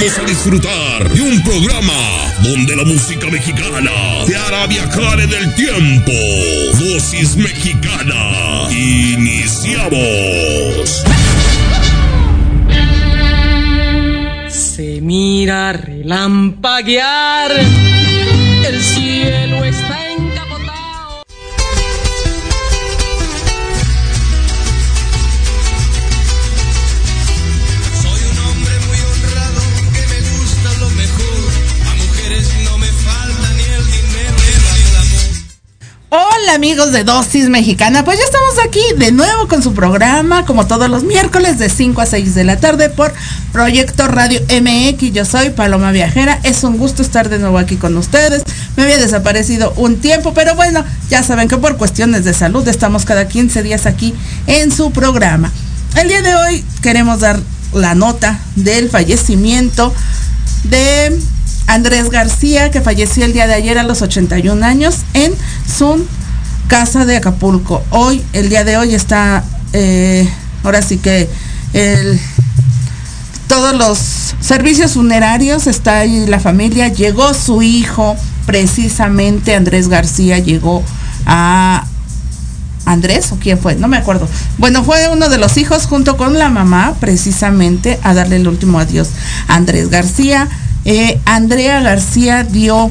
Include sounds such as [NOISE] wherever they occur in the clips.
Invitamos a disfrutar de un programa donde la música mexicana te hará viajar en el tiempo. Dosis mexicana. Iniciamos. Se mira relampaguear, Hola amigos de Dosis Mexicana, pues ya estamos aquí de nuevo con su programa, como todos los miércoles de 5 a 6 de la tarde por Proyecto Radio MX. Yo soy Paloma Viajera, es un gusto estar de nuevo aquí con ustedes. Me había desaparecido un tiempo, pero bueno, ya saben que por cuestiones de salud estamos cada 15 días aquí en su programa. El día de hoy queremos dar la nota del fallecimiento de Andrés García, que falleció el día de ayer a los 81 años en su casa de Acapulco. Hoy, el día de hoy está, eh, ahora sí que el, todos los servicios funerarios, está ahí la familia, llegó su hijo, precisamente Andrés García llegó a Andrés o quién fue, no me acuerdo. Bueno, fue uno de los hijos junto con la mamá, precisamente, a darle el último adiós a Andrés García. Eh, Andrea García dio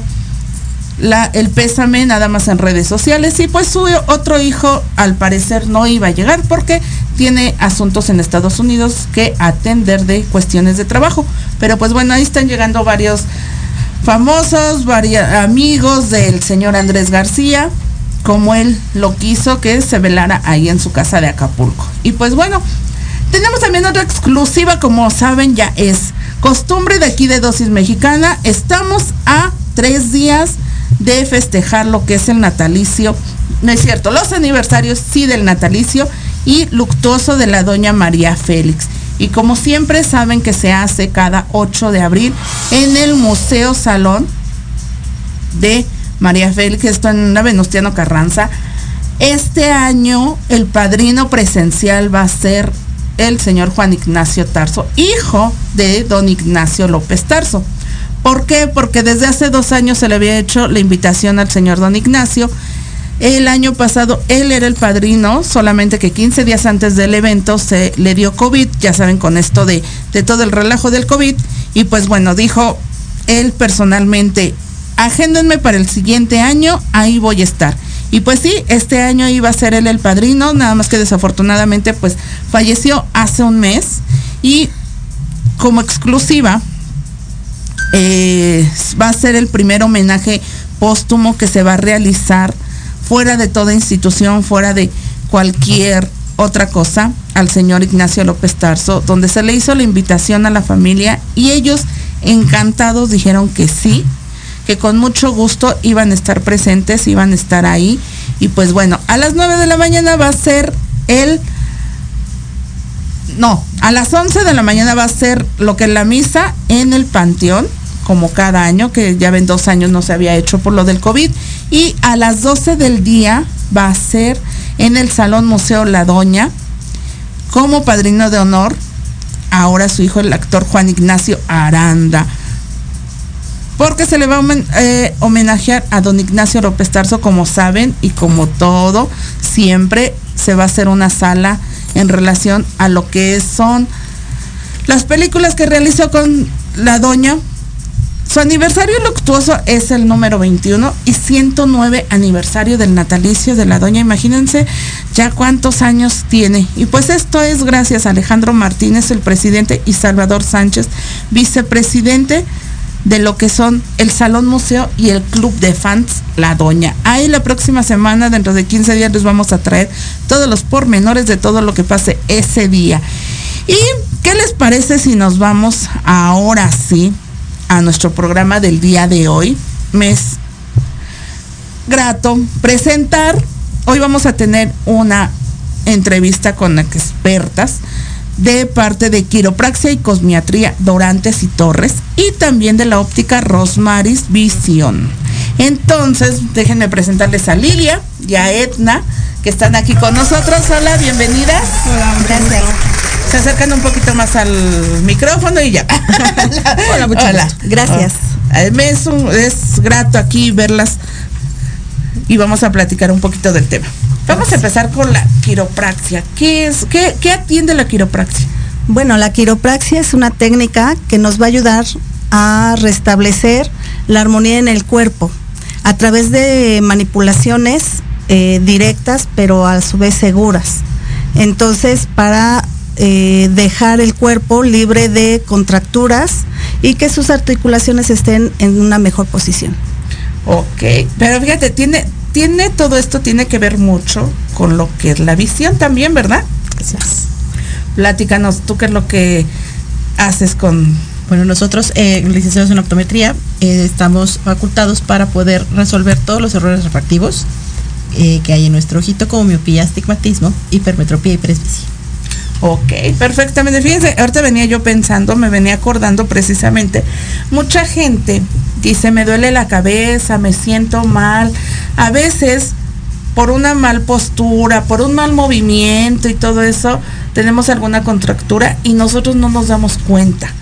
el pésame nada más en redes sociales y pues su otro hijo al parecer no iba a llegar porque tiene asuntos en Estados Unidos que atender de cuestiones de trabajo. Pero pues bueno, ahí están llegando varios famosos, varios amigos del señor Andrés García, como él lo quiso que se velara ahí en su casa de Acapulco. Y pues bueno, tenemos también otra exclusiva, como saben, ya es costumbre de aquí de Dosis Mexicana. Estamos a tres días de festejar lo que es el natalicio. No es cierto, los aniversarios sí del natalicio y luctuoso de la doña María Félix. Y como siempre saben que se hace cada 8 de abril en el Museo Salón de María Félix, esto en la Venustiano Carranza. Este año el padrino presencial va a ser el señor Juan Ignacio Tarso, hijo de don Ignacio López Tarso. ¿Por qué? Porque desde hace dos años se le había hecho la invitación al señor don Ignacio. El año pasado él era el padrino, solamente que 15 días antes del evento se le dio COVID, ya saben con esto de, de todo el relajo del COVID. Y pues bueno, dijo él personalmente, agéndenme para el siguiente año, ahí voy a estar. Y pues sí, este año iba a ser él el padrino, nada más que desafortunadamente pues falleció hace un mes. Y como exclusiva, eh, va a ser el primer homenaje póstumo que se va a realizar fuera de toda institución, fuera de cualquier otra cosa, al señor Ignacio López Tarso, donde se le hizo la invitación a la familia y ellos encantados dijeron que sí, que con mucho gusto iban a estar presentes, iban a estar ahí. Y pues bueno, a las 9 de la mañana va a ser el... No, a las 11 de la mañana va a ser lo que es la misa en el Panteón, como cada año, que ya ven dos años no se había hecho por lo del COVID. Y a las 12 del día va a ser en el Salón Museo La Doña, como padrino de honor, ahora su hijo, el actor Juan Ignacio Aranda porque se le va a eh, homenajear a don Ignacio López Tarso, como saben, y como todo, siempre se va a hacer una sala en relación a lo que son las películas que realizó con la doña. Su aniversario luctuoso es el número 21 y 109 aniversario del natalicio de la doña. Imagínense ya cuántos años tiene. Y pues esto es gracias a Alejandro Martínez, el presidente, y Salvador Sánchez, vicepresidente de lo que son el Salón Museo y el Club de Fans La Doña. Ahí la próxima semana, dentro de 15 días, les vamos a traer todos los pormenores de todo lo que pase ese día. ¿Y qué les parece si nos vamos ahora sí a nuestro programa del día de hoy? Me es grato presentar hoy vamos a tener una entrevista con expertas de parte de quiropraxia y cosmiatría Dorantes y Torres y también de la óptica Rosmaris Visión. Entonces, déjenme presentarles a Lilia y a Edna, que están aquí con nosotros. Hola, bienvenidas. Hola, gracias. Se acercan un poquito más al micrófono y ya. [LAUGHS] Hola, mucho Hola. gusto. Gracias. Ah, me es, un- es grato aquí verlas y vamos a platicar un poquito del tema. Vamos a empezar con la quiropraxia. ¿Qué es? ¿Qué, qué atiende la quiropraxia? Bueno, la quiropraxia es una técnica que nos va a ayudar a restablecer la armonía en el cuerpo a través de manipulaciones eh, directas, pero a su vez seguras. Entonces, para eh, dejar el cuerpo libre de contracturas y que sus articulaciones estén en una mejor posición. Ok, pero fíjate, tiene, tiene todo esto tiene que ver mucho con lo que es la visión también, ¿verdad? Platícanos, tú qué es lo que haces con Bueno, nosotros, eh, licenciados en optometría, eh, estamos facultados para poder resolver todos los errores refractivos eh, que hay en nuestro ojito, como miopía, astigmatismo, hipermetropía y presbicia. Ok, perfectamente. Fíjense, ahorita venía yo pensando, me venía acordando precisamente, mucha gente dice, me duele la cabeza, me siento mal. A veces, por una mal postura, por un mal movimiento y todo eso, tenemos alguna contractura y nosotros no nos damos cuenta.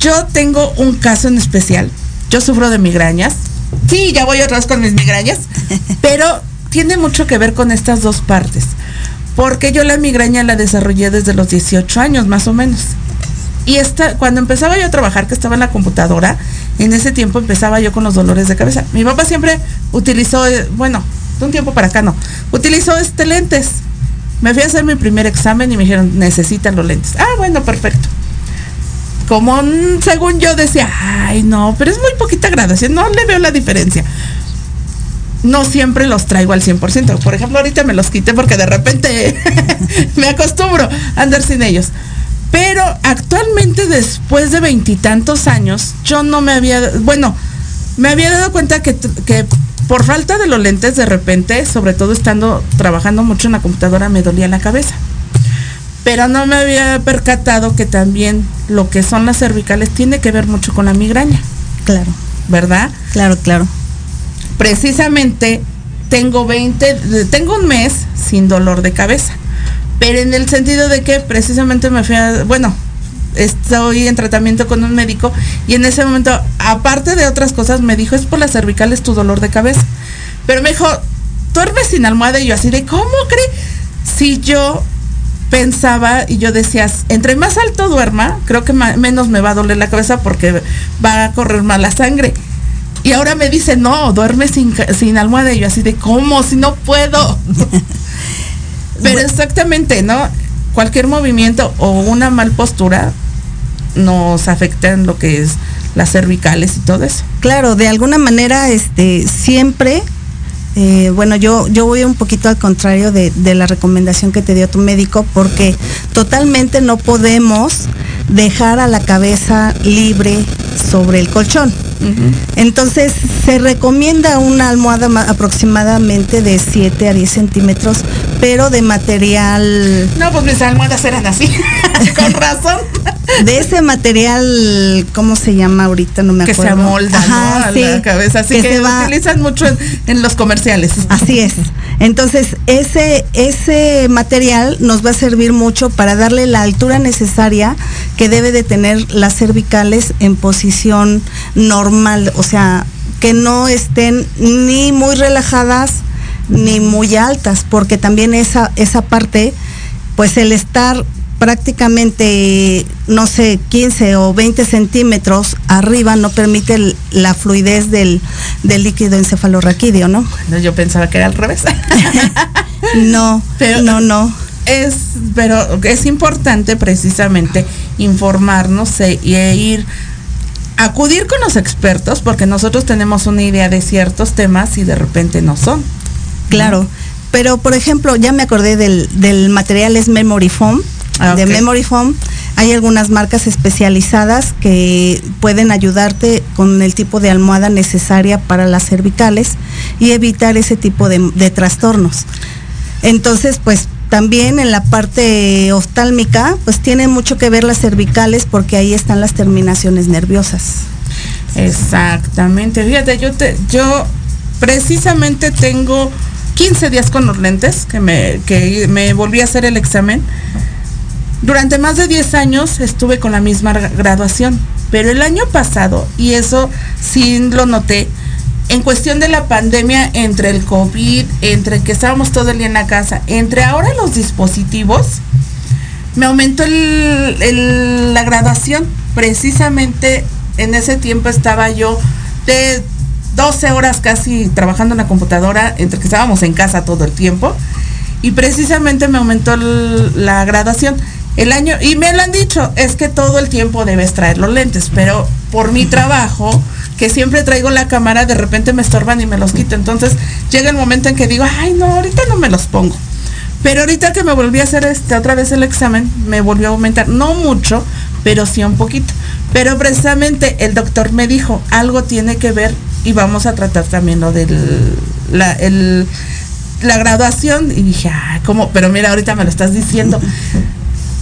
Yo tengo un caso en especial. Yo sufro de migrañas. Sí, ya voy vez con mis migrañas. [LAUGHS] pero tiene mucho que ver con estas dos partes. Porque yo la migraña la desarrollé desde los 18 años, más o menos. Y esta, cuando empezaba yo a trabajar, que estaba en la computadora, en ese tiempo empezaba yo con los dolores de cabeza. Mi papá siempre utilizó, eh, bueno, de un tiempo para acá no, utilizó este lentes. Me fui a hacer mi primer examen y me dijeron, necesitan los lentes. Ah, bueno, perfecto como según yo decía, ay no, pero es muy poquita gradación, no le veo la diferencia. No siempre los traigo al 100%. Por ejemplo, ahorita me los quité porque de repente [LAUGHS] me acostumbro a andar sin ellos. Pero actualmente, después de veintitantos años, yo no me había, bueno, me había dado cuenta que, que por falta de los lentes, de repente, sobre todo estando trabajando mucho en la computadora, me dolía la cabeza pero no me había percatado que también lo que son las cervicales tiene que ver mucho con la migraña, Claro, ¿verdad? claro, claro. Precisamente tengo 20, tengo un mes sin dolor de cabeza, pero en el sentido de que precisamente me fui a, bueno, estoy en tratamiento con un médico y en ese momento, aparte de otras cosas, me dijo, es por las cervicales tu dolor de cabeza. Pero me dijo, duermes sin almohada y yo así de, ¿cómo cree? Si yo pensaba y yo decía, entre más alto duerma, creo que menos me va a doler la cabeza porque va a correr más la sangre. Y ahora me dice, no, duerme sin, sin almohada. Y yo así de, ¿cómo? Si no puedo. [LAUGHS] Pero exactamente, ¿no? Cualquier movimiento o una mal postura nos afecta en lo que es las cervicales y todo eso. Claro, de alguna manera, este, siempre, eh, bueno, yo, yo voy un poquito al contrario de, de la recomendación que te dio tu médico, porque totalmente no podemos dejar a la cabeza libre sobre el colchón. Entonces, se recomienda una almohada ma- aproximadamente de 7 a 10 centímetros, pero de material No, pues mis almohadas eran así. [LAUGHS] Con razón. De ese material, ¿cómo se llama ahorita? No me que acuerdo. se amolda, ¿no? A sí, la cabeza. Así que, se va- utilizan mucho en, en los comerciales. Así es. Entonces, ese, ese material nos va a servir mucho para darle la altura necesaria que debe de tener las cervicales en posición normal, o sea, que no estén ni muy relajadas ni muy altas, porque también esa, esa parte, pues el estar prácticamente, no sé, 15 o 20 centímetros arriba no permite el- la fluidez del, del líquido encefalorraquídeo, ¿no? No, Yo pensaba que era al revés. [LAUGHS] No, Pero- no, no. es, pero es importante precisamente informarnos e, y e ir acudir con los expertos porque nosotros tenemos una idea de ciertos temas y de repente no son. Claro. Pero, por ejemplo, ya me acordé del, del material es Memory Foam, Ah, de. Memory Foam. Hay algunas marcas especializadas que pueden ayudarte con el tipo de almohada necesaria para las cervicales y evitar ese tipo de, de trastornos. Entonces, pues también en la parte oftálmica, pues tiene mucho que ver las cervicales porque ahí están las terminaciones nerviosas. Exactamente. Fíjate, yo te, yo precisamente tengo 15 días con los lentes que me, que me volví a hacer el examen. Durante más de 10 años estuve con la misma graduación, pero el año pasado, y eso sí lo noté, en cuestión de la pandemia, entre el COVID, entre que estábamos todo el día en la casa, entre ahora los dispositivos, me aumentó la graduación. Precisamente en ese tiempo estaba yo de 12 horas casi trabajando en la computadora, entre que estábamos en casa todo el tiempo, y precisamente me aumentó la graduación. El año, y me lo han dicho, es que todo el tiempo debes traer los lentes, pero por mi trabajo, que siempre traigo la cámara, de repente me estorban y me los quito. Entonces llega el momento en que digo, ay no, ahorita no me los pongo. Pero ahorita que me volví a hacer este otra vez el examen, me volvió a aumentar, no mucho, pero sí un poquito. Pero precisamente el doctor me dijo, algo tiene que ver y vamos a tratar también lo del la, la graduación. Y dije, ah, ¿cómo? Pero mira, ahorita me lo estás diciendo.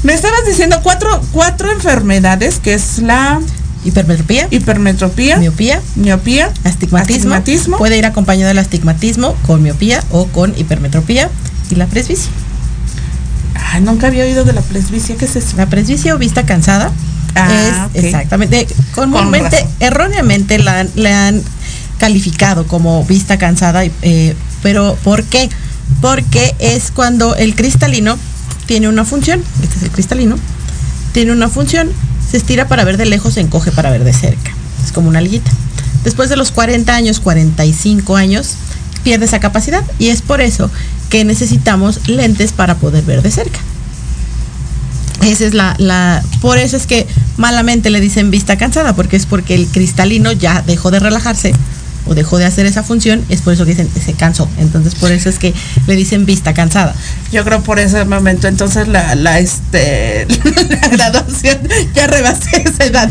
Me estabas diciendo cuatro, cuatro enfermedades, que es la Hipermetropía, hipermetropía, miopía, miopía, astigmatismo. astigmatismo. Puede ir acompañado del astigmatismo con miopía o con hipermetropía y la presbicia. Ay, nunca había oído de la presbicia, ¿qué es eso? La presbicia o vista cansada Ah, es exactamente, comúnmente, razón. erróneamente la, han- la han calificado como vista cansada, eh, pero ¿por qué? Porque es cuando el cristalino tiene una función, este es el cristalino, tiene una función, se estira para ver de lejos, se encoge para ver de cerca, es como una alguita. Después de los 40 años, 45 años, pierde esa capacidad y es por eso que necesitamos lentes para poder ver de cerca. Esa es la, la, por eso es que malamente le dicen vista cansada, porque es porque el cristalino ya dejó de relajarse o dejó de hacer esa función, es por eso que dicen se cansó. Entonces por eso es que le dicen vista cansada. Yo creo por ese momento, entonces la, la este [LAUGHS] la graduación ya rebasé esa edad.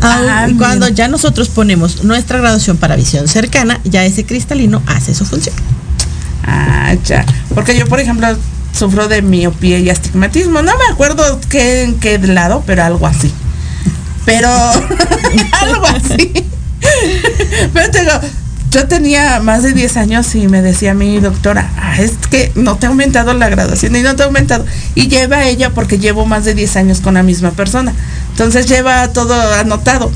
Ah, y cuando mira. ya nosotros ponemos nuestra graduación para visión cercana, ya ese cristalino hace su función. Ah, ya. Porque yo, por ejemplo, sufro de miopía y astigmatismo. No me acuerdo qué, en qué lado, pero algo así. Pero [LAUGHS] algo así. [LAUGHS] pero te digo, yo tenía más de 10 años y me decía mi doctora, "Ah, es que no te ha aumentado la graduación y no te ha aumentado. Y lleva ella porque llevo más de 10 años con la misma persona. Entonces lleva todo anotado.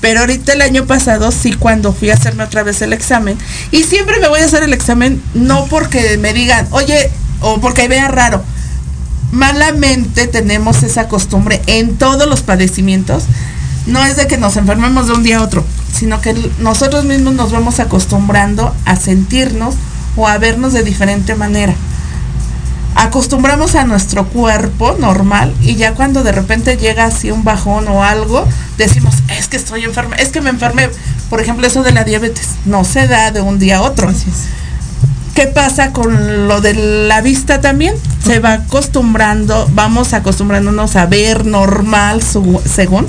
Pero ahorita el año pasado sí cuando fui a hacerme otra vez el examen. Y siempre me voy a hacer el examen no porque me digan, oye, o porque vea raro. Malamente tenemos esa costumbre en todos los padecimientos. No es de que nos enfermemos de un día a otro, sino que nosotros mismos nos vamos acostumbrando a sentirnos o a vernos de diferente manera acostumbramos a nuestro cuerpo normal y ya cuando de repente llega así un bajón o algo, decimos, es que estoy enferma, es que me enfermé. Por ejemplo, eso de la diabetes, no se da de un día a otro. ¿Qué pasa con lo de la vista también? Se va acostumbrando, vamos acostumbrándonos a ver normal su- según.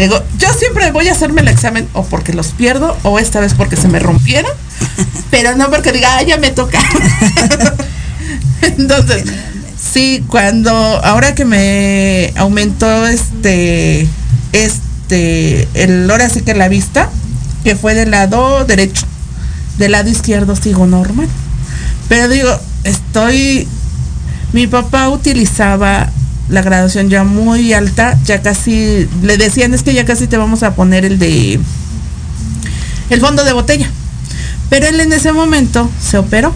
Digo, yo siempre voy a hacerme el examen o porque los pierdo o esta vez porque se me rompieron, [LAUGHS] pero no porque diga, ah, ya me toca. [LAUGHS] Entonces, sí, cuando ahora que me aumentó este este el ahora sí que la vista, que fue del lado derecho, del lado izquierdo sigo normal. Pero digo, estoy mi papá utilizaba la graduación ya muy alta, ya casi le decían es que ya casi te vamos a poner el de el fondo de botella. Pero él en ese momento se operó.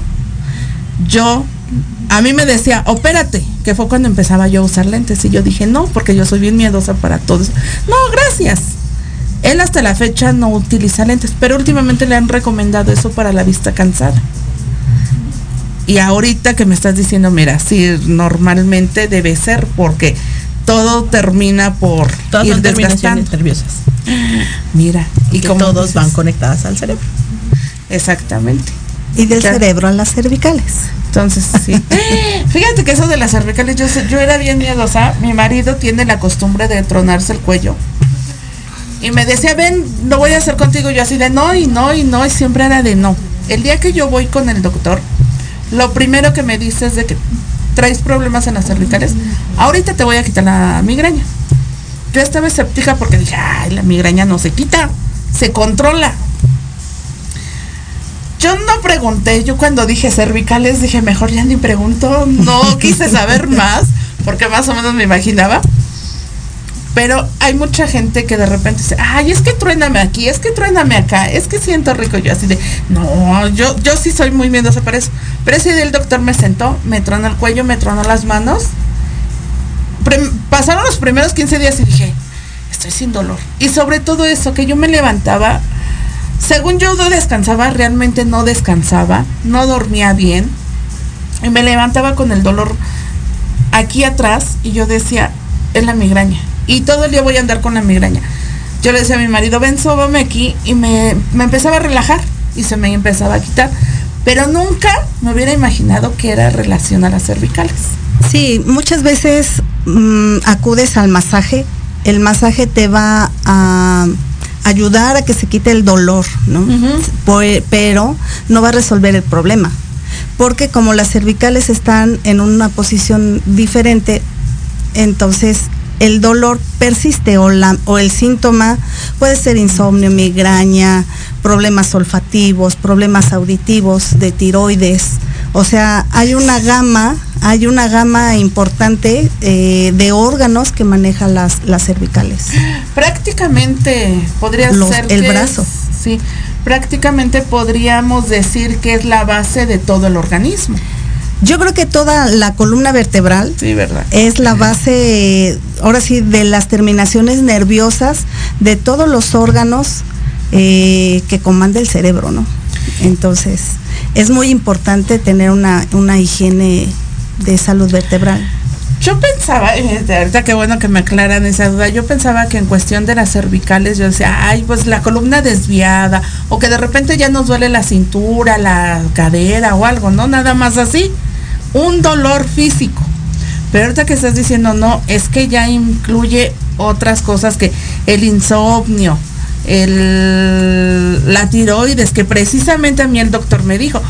Yo a mí me decía, opérate, que fue cuando empezaba yo a usar lentes. Y yo dije, no, porque yo soy bien miedosa para todos. No, gracias. Él hasta la fecha no utiliza lentes, pero últimamente le han recomendado eso para la vista cansada. Y ahorita que me estás diciendo, mira, sí, normalmente debe ser porque todo termina por Todas ir son desgastando. nerviosas. Mira, Y y que como todos dices, van conectadas al cerebro. Exactamente. Y del Ya. cerebro a las cervicales. Entonces, sí. [LAUGHS] Fíjate que eso de las cervicales, yo, sé- yo era bien miedosa. Mi marido tiene la costumbre de tronarse el cuello. Y me decía, ven, lo voy a hacer contigo. Yo así de no, y no, y no, y siempre era de no. El día que yo voy con el doctor, lo primero que me dice es de que traes problemas en las cervicales. Ahorita te voy a quitar la migraña. Yo estaba escéptica porque dije, ay, la migraña no se quita, se controla. Yo no pregunté, yo cuando dije cervicales dije, mejor ya ni pregunto, no quise saber [LAUGHS] más, porque más o menos me imaginaba. Pero hay mucha gente que de repente dice, ay, es que truéname aquí, es que truéname acá, es que siento rico. Yo así de, no, yo, yo sí soy muy miedosa para eso. Día el doctor me sentó, me tronó el cuello, me tronó las manos. Pasaron los primeros 15 días y dije, estoy sin dolor. Y sobre todo eso, que yo me levantaba, según yo no descansaba, realmente no descansaba, no dormía bien. Y me levantaba con el dolor aquí atrás y yo decía, es la migraña. Y todo el día voy a andar con la migraña. Yo le decía a mi marido, ven, sóbame aquí. Y me, me empezaba a relajar y se me empezaba a quitar. Pero nunca me hubiera imaginado que era relación a las cervicales. Sí, muchas veces mm, acudes al masaje. El masaje te va a ayudar a que se quite el dolor, ¿no? Pero no va a resolver el problema. Porque como las cervicales están en una posición diferente, entonces el dolor persiste o, la, o el síntoma puede ser insomnio, migraña, problemas olfativos, problemas auditivos, de tiroides. O sea, hay una gama, hay una gama importante eh, de órganos que maneja las, las cervicales. Prácticamente podría Los- ser el brazo. es- sí, prácticamente podríamos decir que es la base de todo el organismo. Yo creo que toda la columna vertebral Sí, ¿verdad? es la base, ahora sí, de las terminaciones nerviosas de todos los órganos eh, que comanda el cerebro, ¿no? Entonces, es muy importante tener una, una higiene de salud vertebral. Yo pensaba, eh, de ahorita qué bueno que me aclaran esa duda, yo pensaba que en cuestión de las cervicales, yo decía, ay, pues la columna desviada, o que de repente ya nos duele la cintura, la cadera o algo, ¿no? Nada más así, un dolor físico. Pero ahorita que estás diciendo, no, es que ya incluye otras cosas que el insomnio, el, la tiroides, que precisamente a mí el doctor me dijo,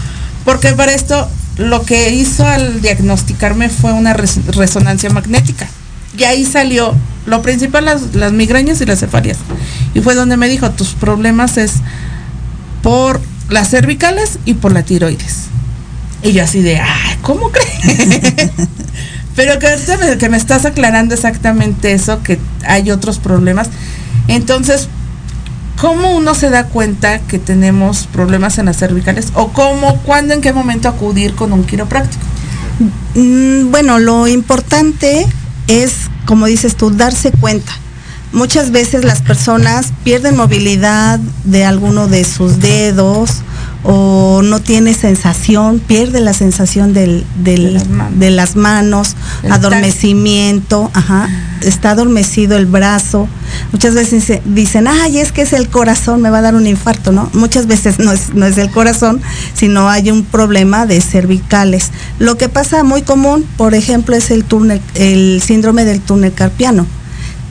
porque para esto lo que hizo al diagnosticarme fue una res- resonancia magnética. Y ahí salió lo principal, las, migrañas y las cefalias. Y fue donde me dijo, tus problemas es por las cervicales y por la tiroides. Y yo así de, ay, ¿cómo crees? [LAUGHS] Pero que que me estás aclarando exactamente eso, que hay otros problemas. Entonces, ¿cómo uno se da cuenta que tenemos problemas en las cervicales? ¿O cómo, cuándo, en qué momento acudir con un quiropráctico? Mm, bueno, lo importante es, como dices tú, darse cuenta. Muchas veces las personas pierden movilidad de alguno de sus dedos o no tiene sensación, pierde la sensación del, del- De las manos. de las manos, El adormecimiento, ajá, está adormecido el brazo. Muchas veces dice- dicen, ay, es que es el corazón, me va a dar un infarto, ¿no? Muchas veces no es, no es el corazón, sino hay un problema de cervicales. Lo que pasa muy común, por ejemplo, es el túnel, el síndrome del túnel carpiano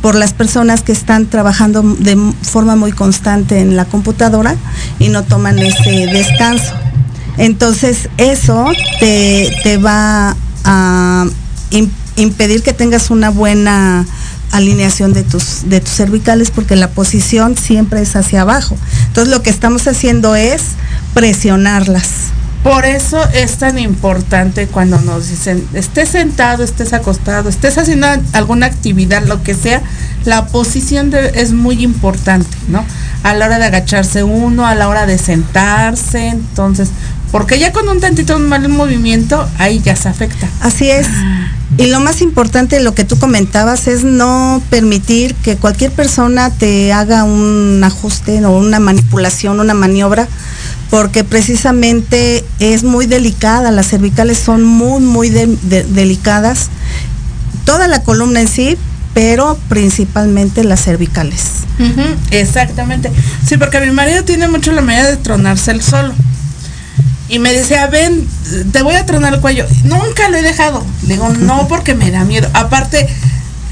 por las personas que están trabajando de forma muy constante en la computadora y no toman ese descanso. Entonces eso te, te va a im- impedir que tengas una buena alineación de tus, de tus cervicales porque la posición siempre es hacia abajo. Entonces lo que estamos haciendo es presionarlas. Por eso es tan importante cuando nos dicen, estés sentado, estés acostado, estés haciendo alguna actividad, lo que sea, la posición de- es muy importante, ¿no? A la hora de agacharse uno, a la hora de sentarse, entonces, porque ya con un tantito mal movimiento, ahí ya se afecta. Así es. Y lo más importante, lo que tú comentabas, es no permitir que cualquier persona te haga un ajuste o una manipulación, una maniobra, porque precisamente es muy delicada, las cervicales son muy, muy de- de- delicadas, toda la columna en sí, pero principalmente las cervicales. Ujú, exactamente. Sí, porque mi marido tiene mucho la manera de tronarse el solo. Y me decía, ven, te voy a tronar el cuello. Nunca lo he dejado. Le digo, [LAUGHS] no, porque me da miedo. Aparte,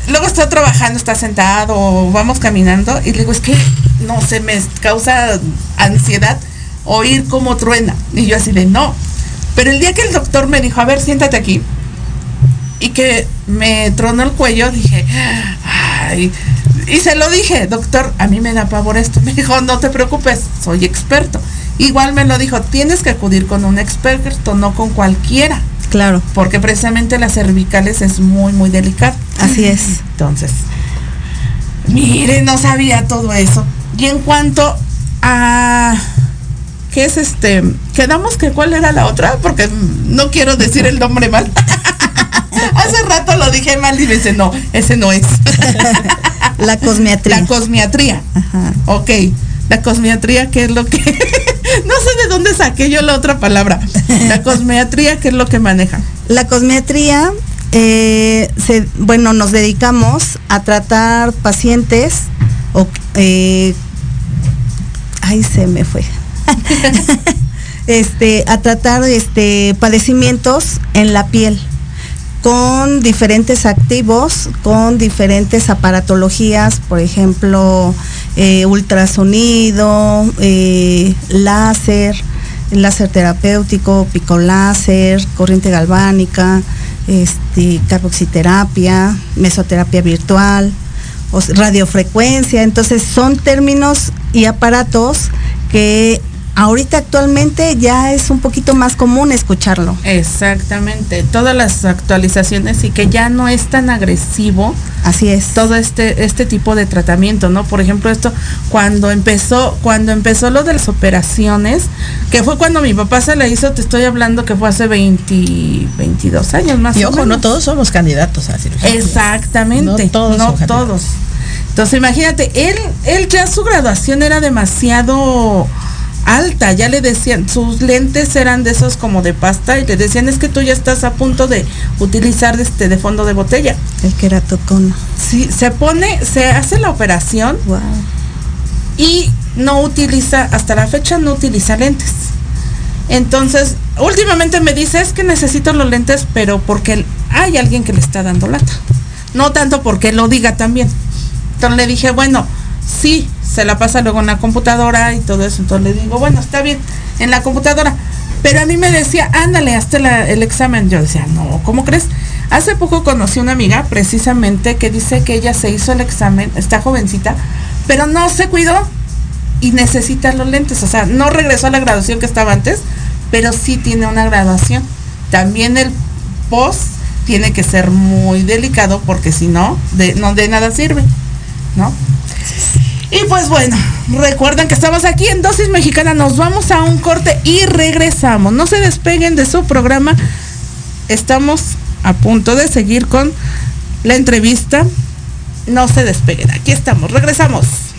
luego está trabajando, está sentado, o vamos caminando, y le digo, es que no se me causa ansiedad oír cómo truena. Y yo así de no. Pero el día que el doctor me dijo, a ver, siéntate aquí, y que me tronó el cuello, dije, ay, y se lo dije, doctor, a mí me da pavor esto. [LAUGHS] Me dijo, no te preocupes, soy experto. Igual me lo dijo, tienes que acudir con un experto, no con cualquiera. Claro. Porque precisamente las cervicales es muy, muy delicado. Así es. Entonces, mire, no sabía todo eso. Y en cuanto a ¿qué es este? Quedamos que cuál era la otra, porque no quiero decir el nombre mal. [LAUGHS] Hace rato lo dije mal y me dice, no, ese no es. [LAUGHS] La cosmiatría. La cosmiatría. Ajá. Ok. La cosmiatría, ¿qué es lo que? [LAUGHS] dónde saqué yo la otra palabra. La [LAUGHS] cosmiatría, ¿qué es lo que maneja? La cosmiatría, eh, se, bueno, nos dedicamos a tratar pacientes, o, eh, ay, se me fue. [LAUGHS] [LAUGHS] este, a tratar este, padecimientos en la piel con diferentes activos, con diferentes aparatologías, por ejemplo, eh, ultrasonido, eh, láser, láser terapéutico, picoláser, corriente galvánica, este, carboxiterapia, mesoterapia virtual, radiofrecuencia. Entonces son términos y aparatos que ahorita actualmente ya es un poquito más común escucharlo. Exactamente. Todas las actualizaciones y que ya no es tan agresivo Así es. todo este este tipo de tratamiento, ¿no? Por ejemplo, esto cuando empezó cuando empezó lo de las operaciones, que fue cuando mi papá se le hizo, te estoy hablando que fue hace 20 22 años más Y o ojo, menos. no todos somos candidatos a cirugía. Exactamente. No todos No todos. Entonces, imagínate, él él ya su graduación era demasiado alta, ya le decían, sus lentes eran de esos como de pasta y le decían, "Es que tú ya estás a punto de utilizar este de fondo de botella." El queratocono. Sí, se pone, se hace la operación Wow. y no utiliza, hasta la fecha no utiliza lentes. Entonces, últimamente me dice, es que necesito los lentes, pero porque hay alguien que le está dando lata. No tanto porque lo diga también. Entonces le dije, bueno, sí, se la pasa luego en la computadora y todo eso. Entonces le digo, bueno, está bien, en la computadora. Pero a mí me decía, ándale, hazte el examen. Yo decía, no, ¿cómo crees? Hace poco conocí una amiga precisamente que dice que ella se hizo el examen, está jovencita, pero no se cuidó y necesita los lentes. O sea, no regresó a la graduación que estaba antes, pero sí tiene una graduación. También el post tiene que ser muy delicado porque si no, de, no de nada sirve, ¿no? Y pues bueno, recuerden que estamos aquí en Dosis Mexicana, nos vamos a un corte y regresamos. No se despeguen de su programa. Estamos a punto de seguir con la entrevista. No se despeguen, aquí estamos, regresamos.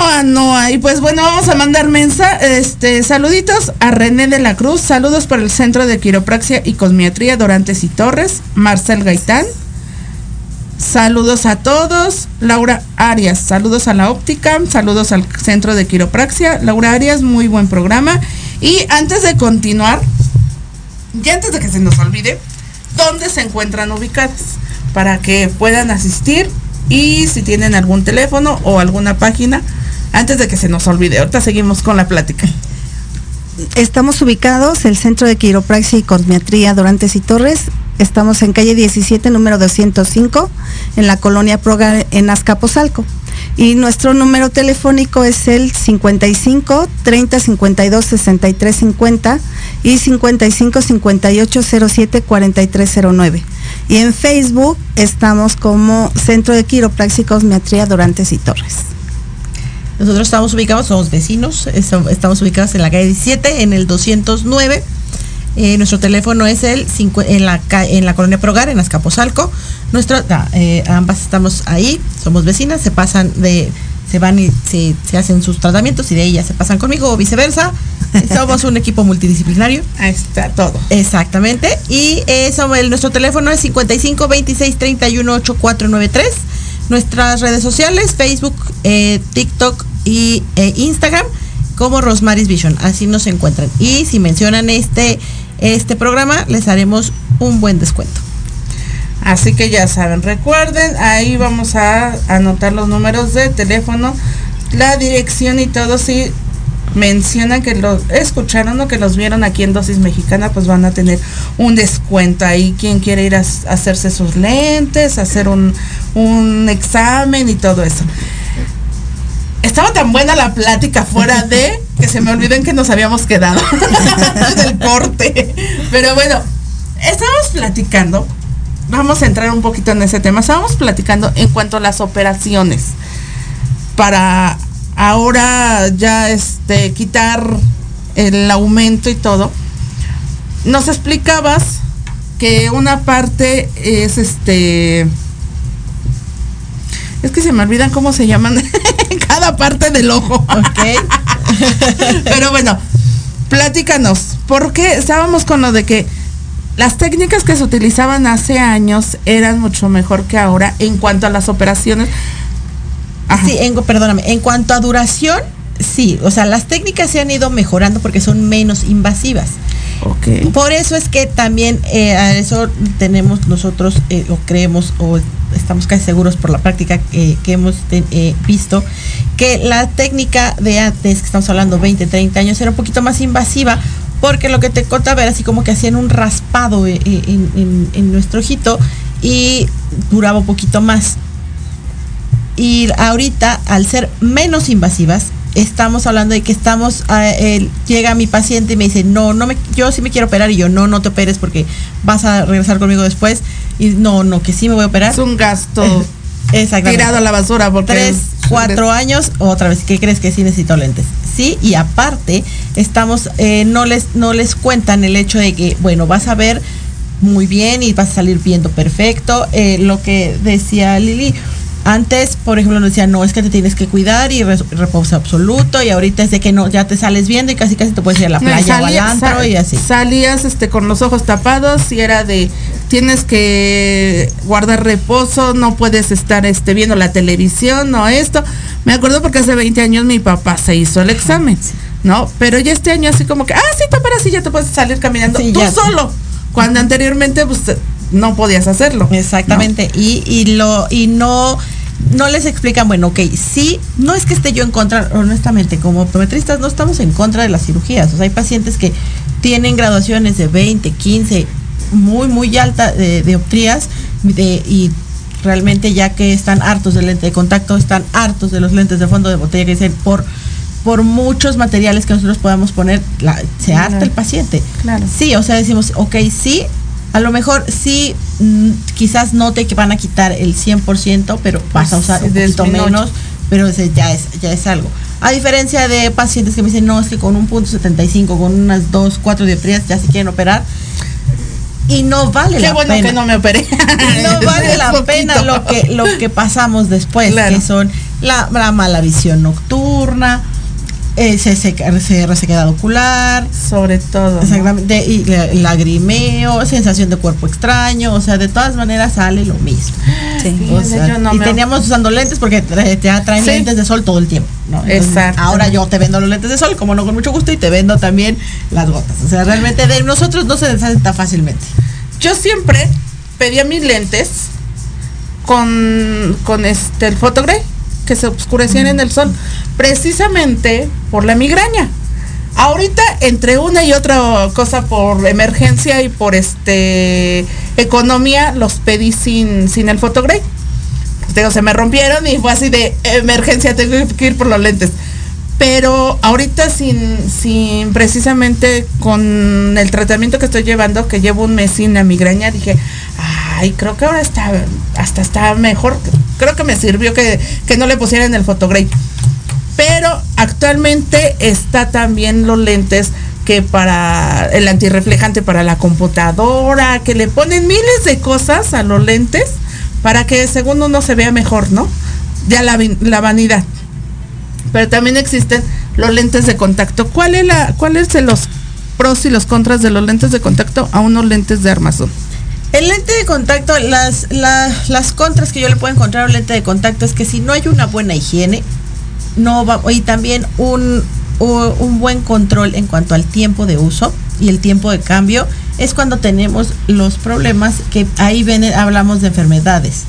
El Noa Noa. Y pues bueno, vamos a mandar mensa, este, saluditos a René de la Cruz, saludos para el Centro de Quiropraxia y Cosmiatría Dorantes y Torres, Marcel Gaitán. Saludos a todos. Laura Arias, saludos a la óptica, saludos al Centro de Quiropraxia. Laura Arias, muy buen programa. Y antes de continuar, y antes de que se nos olvide, ¿dónde se encuentran ubicadas? Para que puedan asistir y si tienen algún teléfono o alguna página, antes de que se nos olvide. Ahorita seguimos con la plática. Estamos ubicados, el Centro de Quiropraxia y Cosmiatría Dorantes y Torres. Estamos en calle 17, número 205, en la colonia Proga, en Azcapotzalco. Y nuestro número telefónico es el 55 30 52 63 50 y 55 58 07 4309. Y en Facebook estamos como Centro de Quiropraxia y Cosmiatría Dorantes y Torres. Nosotros estamos ubicados, somos vecinos, estamos ubicados en la calle 17, en el 209. Eh, nuestro teléfono es el cincu- en la, en la colonia Progar, en Azcapotzalco. Nuestra, ah, eh, ambas estamos ahí, somos vecinas, se pasan de, se van y se, se hacen sus tratamientos y de ahí ya se pasan conmigo o viceversa. Somos un equipo multidisciplinario. Ahí está todo. Exactamente. Y eh, somos el- nuestro teléfono es 55 26 31 8493. Nuestras redes sociales, Facebook, eh, TikTok y eh, Instagram, como Rosmaris Vision. Así nos encuentran. Y si mencionan este, este programa, les haremos un buen descuento. Así que ya saben, recuerden, ahí vamos a anotar los números de teléfono, la dirección y todo. Si mencionan que los escucharon o que los vieron aquí en Dosis Mexicana, pues van a tener un descuento ahí. Quien quiere ir a, hacerse sus lentes, hacer un, un examen y todo eso. Estaba tan buena la plática fuera de que se me olvidó en que nos habíamos quedado [LAUGHS] del corte. Pero bueno, estábamos platicando vamos a entrar un poquito en ese tema. Estábamos platicando en cuanto a las operaciones para ahora ya este quitar el aumento y todo. Nos explicabas que una parte es este es que se me olvidan cómo se llaman [LAUGHS] cada parte del ojo. Ok. [LAUGHS] Pero bueno, platícanos, porque estábamos con lo de que las técnicas que se utilizaban hace años eran mucho mejor que ahora en cuanto a las operaciones. Ajá. Sí, en, perdóname, en cuanto a duración, sí, o sea, las técnicas se han ido mejorando porque son menos invasivas. Ok. Por eso es que también eh, a eso tenemos nosotros, eh, o creemos, o estamos casi seguros por la práctica que hemos eh, visto, que la técnica de antes, que estamos hablando 20, 30 años, era un poquito más invasiva, porque lo que te contaba era así como que hacían un raspado eh, eh, en- en nuestro ojito y duraba un poquito más. Y ahorita, al ser menos invasivas, estamos hablando de que estamos, ah, el- llega mi paciente y me dice, no, no me, yo sí me quiero operar y yo, no, no te operes porque vas a regresar conmigo después. Y no, no, que sí me voy a operar. Es un gasto [LAUGHS] Exactamente. tirado a la basura porque Tres, es- cuatro años, otra vez, ¿qué crees que sí necesito lentes? Sí, y aparte, estamos, eh, no les, no les cuentan el hecho de que, bueno, vas a ver muy bien y vas a salir viendo perfecto. Eh, lo que decía Lili, antes, por ejemplo, nos decían, no, es que te tienes que cuidar y reposo absoluto, y ahorita es de que no, ya te sales viendo y casi casi te puedes ir a la No, playa o al antro y así. Salías este con los ojos tapados y era de tienes que guardar reposo, no puedes estar este viendo la televisión, no esto. Me acuerdo porque hace 20 años mi papá se hizo el examen, ¿no? Pero ya este año así como que, ah, sí, operas y ya te puedes salir caminando Sí, tú ya. solo. Cuando anteriormente pues no podías hacerlo. ¿no? Exactamente. Y, y lo, y no, no les explican, bueno, ok, sí, no es que esté yo en contra, honestamente, como optometristas no estamos en contra de las cirugías. O sea, hay pacientes que tienen graduaciones de 20, 15, muy, muy alta de, de optrías de- y realmente ya que están hartos del lente de contacto, están hartos de los lentes de fondo de botella que dicen por por muchos materiales que nosotros podamos poner, la- se harta Claro. el paciente. Claro. Sí, o sea, decimos, ok, sí, a lo mejor sí, mm, quizás note que van a quitar el 100%, pero vas a Pues, usar un poquito menos, pero ese ya es, ya es algo. A diferencia de pacientes que me dicen, no, es que con un punto 75, con unas 2, 4 dioptrías ya se quieren operar. Y no vale Qué la bueno pena. que no me operé. No vale la [LAUGHS] Poquito. pena lo que lo que pasamos después, Claro. que son la, la mala visión nocturna, eh, se seca- se resequedad ocular, Sobre todo. ¿no? exactamente, y lagrimeo, sensación de cuerpo extraño, o sea, de todas maneras sale lo mismo. Sí. O Fíjate, sea, yo no y me- teníamos usando lentes porque tra- ya traen Sí. lentes de sol todo el tiempo, ¿no? Entonces, Exacto. Ahora yo te vendo los lentes de sol, como no con mucho gusto, y te vendo también las gotas. O sea, realmente de nosotros no se deshacen tan fácilmente. Yo siempre pedía mis lentes con, con este el photogray que se oscurecían en el sol, precisamente por la migraña. Ahorita entre una y otra cosa por emergencia y por este economía los pedí sin, sin el photogray. Pues, digo, se me rompieron y fue así de emergencia, tengo que ir por los lentes. Pero ahorita sin, sin precisamente con el tratamiento que estoy llevando, que llevo un mes sin la migraña, dije, ay, creo que ahora está, hasta está mejor. Creo que me sirvió que, que no le pusieran el photogray. Pero actualmente está también los lentes que para el antirreflejante para la computadora, que le ponen miles de cosas a los lentes para que según uno se vea mejor, ¿no? Ya la, la vanidad. Pero también existen los lentes de contacto. ¿Cuál es la, cuál es de los pros y los contras de los lentes de contacto a unos lentes de armazón? El lente de contacto, las, la- las contras que yo le puedo encontrar a un lente de contacto es que si no hay una buena higiene, no va, y también un, un buen control en cuanto al tiempo de uso y el tiempo de cambio, es cuando tenemos los problemas que ahí viene, hablamos de enfermedades,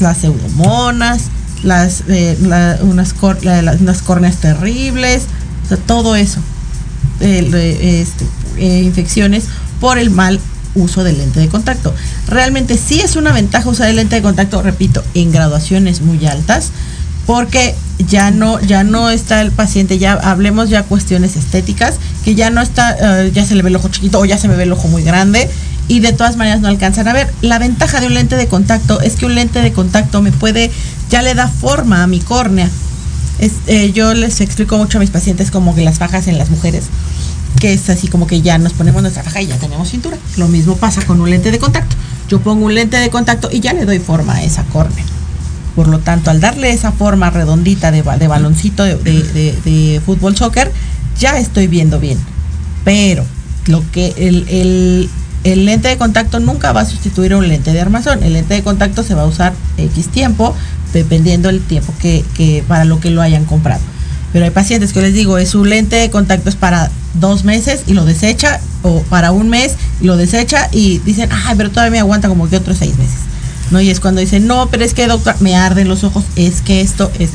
las pseudomonas, las, eh, unas, las- unas córneas terribles, o sea, todo eso eh, este, eh, infecciones por el mal uso del lente de contacto. Realmente sí es una ventaja usar el lente de contacto, repito, en graduaciones muy altas, porque ya no, ya no está el paciente, ya hablemos ya cuestiones estéticas, que ya no está, eh, ya se le ve el ojo chiquito o ya se me ve el ojo muy grande y de todas maneras no alcanzan a ver. La ventaja de un lente de contacto es que un lente de contacto me puede, ya le da forma a mi córnea. Eh, yo les explico mucho a mis pacientes como que las fajas en las mujeres, que es así como que ya nos ponemos nuestra faja y ya tenemos cintura. Lo mismo pasa con un lente de contacto. Yo pongo un lente de contacto y ya le doy forma a esa córnea. Por lo tanto, al darle esa forma redondita de, ba- de baloncito de, fútbol soccer, ya estoy viendo bien. Pero lo que el, lente de contacto nunca va a sustituir a un lente de armazón. El lente de contacto se va a usar X tiempo, dependiendo el tiempo que para lo que lo hayan comprado. Pero hay pacientes que les digo, es su lente de contacto es para dos meses y lo desecha, o para un mes y lo desecha y dicen, ay, pero todavía me aguanta como que otros seis meses. ¿no? Y es cuando dicen, no, pero es que doctor, me arden los ojos, es que esto es.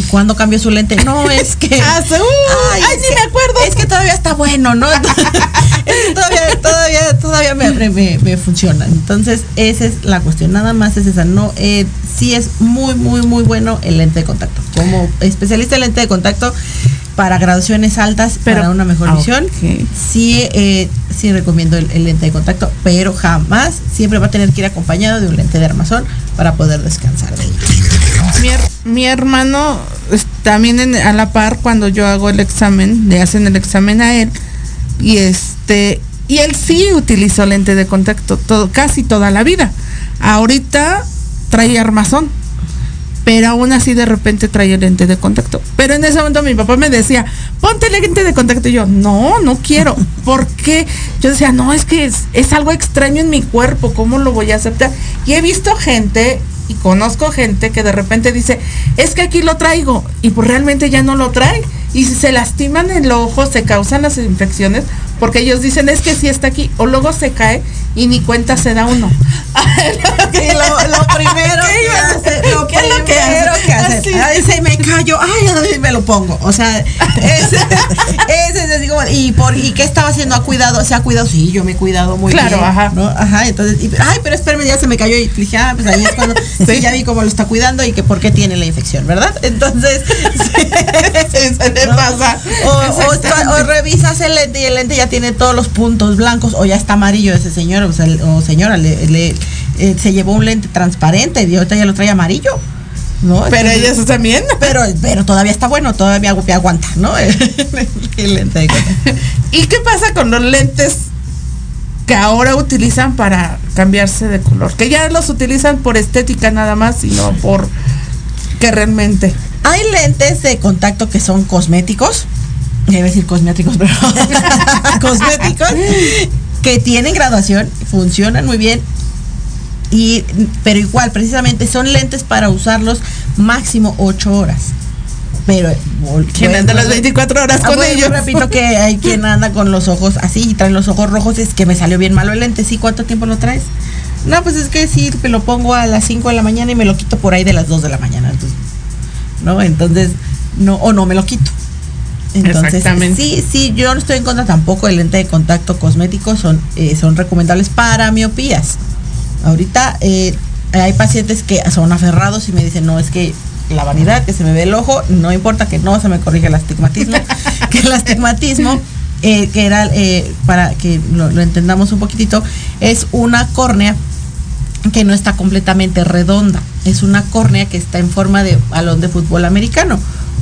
¿Y cuando cambió su lente? No, es que. [LAUGHS] Hace- uh, ay, ni que- me acuerdo. Es que todavía está bueno, ¿no? Entonces, [LAUGHS] es que todavía, todavía, todavía me, me, me funciona. Entonces, esa es la cuestión. Nada más es esa. No, eh, sí es muy, muy, muy bueno el lente de contacto. Como especialista en lente de contacto, para graduaciones altas, Pero- para una mejor ah, visión, sí, eh, sí recomiendo el, el lente de contacto, pero jamás, siempre va a tener que ir acompañado de un lente de armazón para poder descansar de él. Mi, her- mi hermano también en- a la par cuando yo hago el examen, le hacen el examen a él y este y él sí utilizó lente de contacto todo, casi toda la vida. Ahorita trae armazón, pero aún así de repente trae lente de contacto. Pero en ese momento mi papá me decía, ponte lente de contacto. Y yo, no, no quiero. [LAUGHS] ¿Por qué? Yo decía, no, es que es, es algo extraño en mi cuerpo, ¿cómo lo voy a aceptar? Y he visto gente y conozco gente que de repente dice, es que aquí lo traigo y pues realmente ya no lo trae. Y si se lastiman el ojo, se causan las infecciones porque ellos dicen, es que sí está aquí. O luego se cae y ni cuenta se da uno. [LAUGHS] Lo, lo primero [LAUGHS] ¿Qué que hace, lo ¿Qué lo que primero hace? que hace, Así. ay, se me cayó, ay, me lo pongo. O sea, [LAUGHS] ese, ese es así como, y por, y qué estaba haciendo, ha cuidado, se ha cuidado, sí, yo me he cuidado muy Claro, bien. ajá. ¿no? Ajá, entonces, y- ay, pero espérame, ya se me cayó y dije, ah, pues ahí es cuando, sí. ya vi cómo lo está cuidando y que por qué tiene la infección, ¿verdad? Entonces, Sí, se le pasa. O, o, o revisas el lente y el lente ya tiene todos los puntos blancos o ya está amarillo ese señor o, sea, o señora le, le- eh, se llevó un lente transparente y ahorita ya lo trae amarillo. ¿no? Pero Entonces, ellos también. pero, pero todavía está bueno, todavía agu- aguanta, ¿no? [LAUGHS] el lente de. [LAUGHS] ¿Y qué pasa con los lentes que ahora utilizan para cambiarse de color? Que ya los utilizan por estética nada más y no por que realmente. Hay lentes de contacto que son cosméticos. Debe decir cosméticos, pero [LAUGHS] cosméticos que tienen graduación, funcionan muy bien. Y, pero igual, precisamente son lentes para usarlos máximo 8 horas. Pero ¿Quién anda las 24 horas Ah, con bueno, ellos? repito que hay [LAUGHS] quien anda con los ojos así y traen los ojos rojos. Es que me salió bien malo el lente. ¿Sí? ¿Cuánto tiempo lo traes? No, pues es que sí, lo pongo a las 5 de la mañana y me lo quito por ahí de las 2 de la mañana. Entonces, ¿no? Entonces, no, o no me lo quito. Entonces, Exactamente. sí, sí, yo no estoy en contra tampoco del lente de contacto cosmético, son, eh, son recomendables para miopías. Ahorita eh, hay pacientes que son aferrados y me dicen, no, es que la vanidad, que se me ve el ojo, no importa que no se me corrija el astigmatismo, [LAUGHS] que el astigmatismo, eh, que era, eh, para que lo, lo entendamos un poquitito, es una córnea que no está completamente redonda, es una córnea que está en forma de balón de fútbol americano.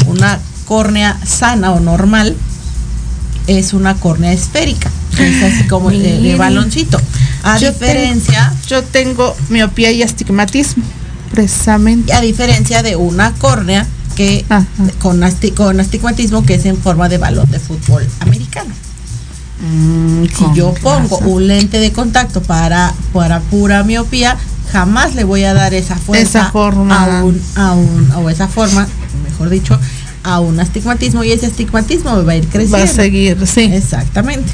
Una córnea sana o normal es una córnea esférica, es así como de, de baloncito. A Yo diferencia, tengo- yo tengo miopía y astigmatismo, precisamente. a diferencia de una córnea que Ajá. con, asti- con astigmatismo que es en forma de balón de fútbol americano. Si yo pongo un lente de contacto para, para pura miopía, jamás le voy a dar esa fuerza Esa forma. a un, a un- o esa forma, mejor dicho, a un astigmatismo y ese astigmatismo me va a ir creciendo. Va a seguir, sí. Exactamente.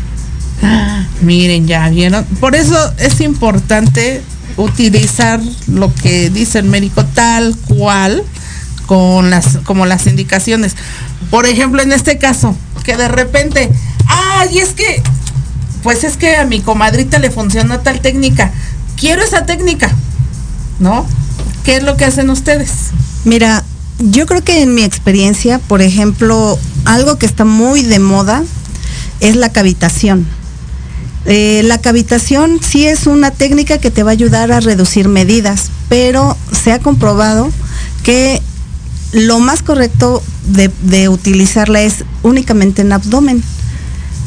Miren, ya vieron. Por eso es importante utilizar lo que dice el médico tal cual con las como las indicaciones. Por ejemplo, en este caso, que de repente, ay, es que pues es que a mi comadrita le funcionó tal técnica. Quiero esa técnica. ¿No? ¿Qué es lo que hacen ustedes? Mira, yo creo que en mi experiencia, por ejemplo, algo que está muy de moda es la cavitación. Eh, la cavitación sí es una técnica que te va a ayudar a reducir medidas, pero se ha comprobado que lo más correcto de, utilizarla es únicamente en abdomen,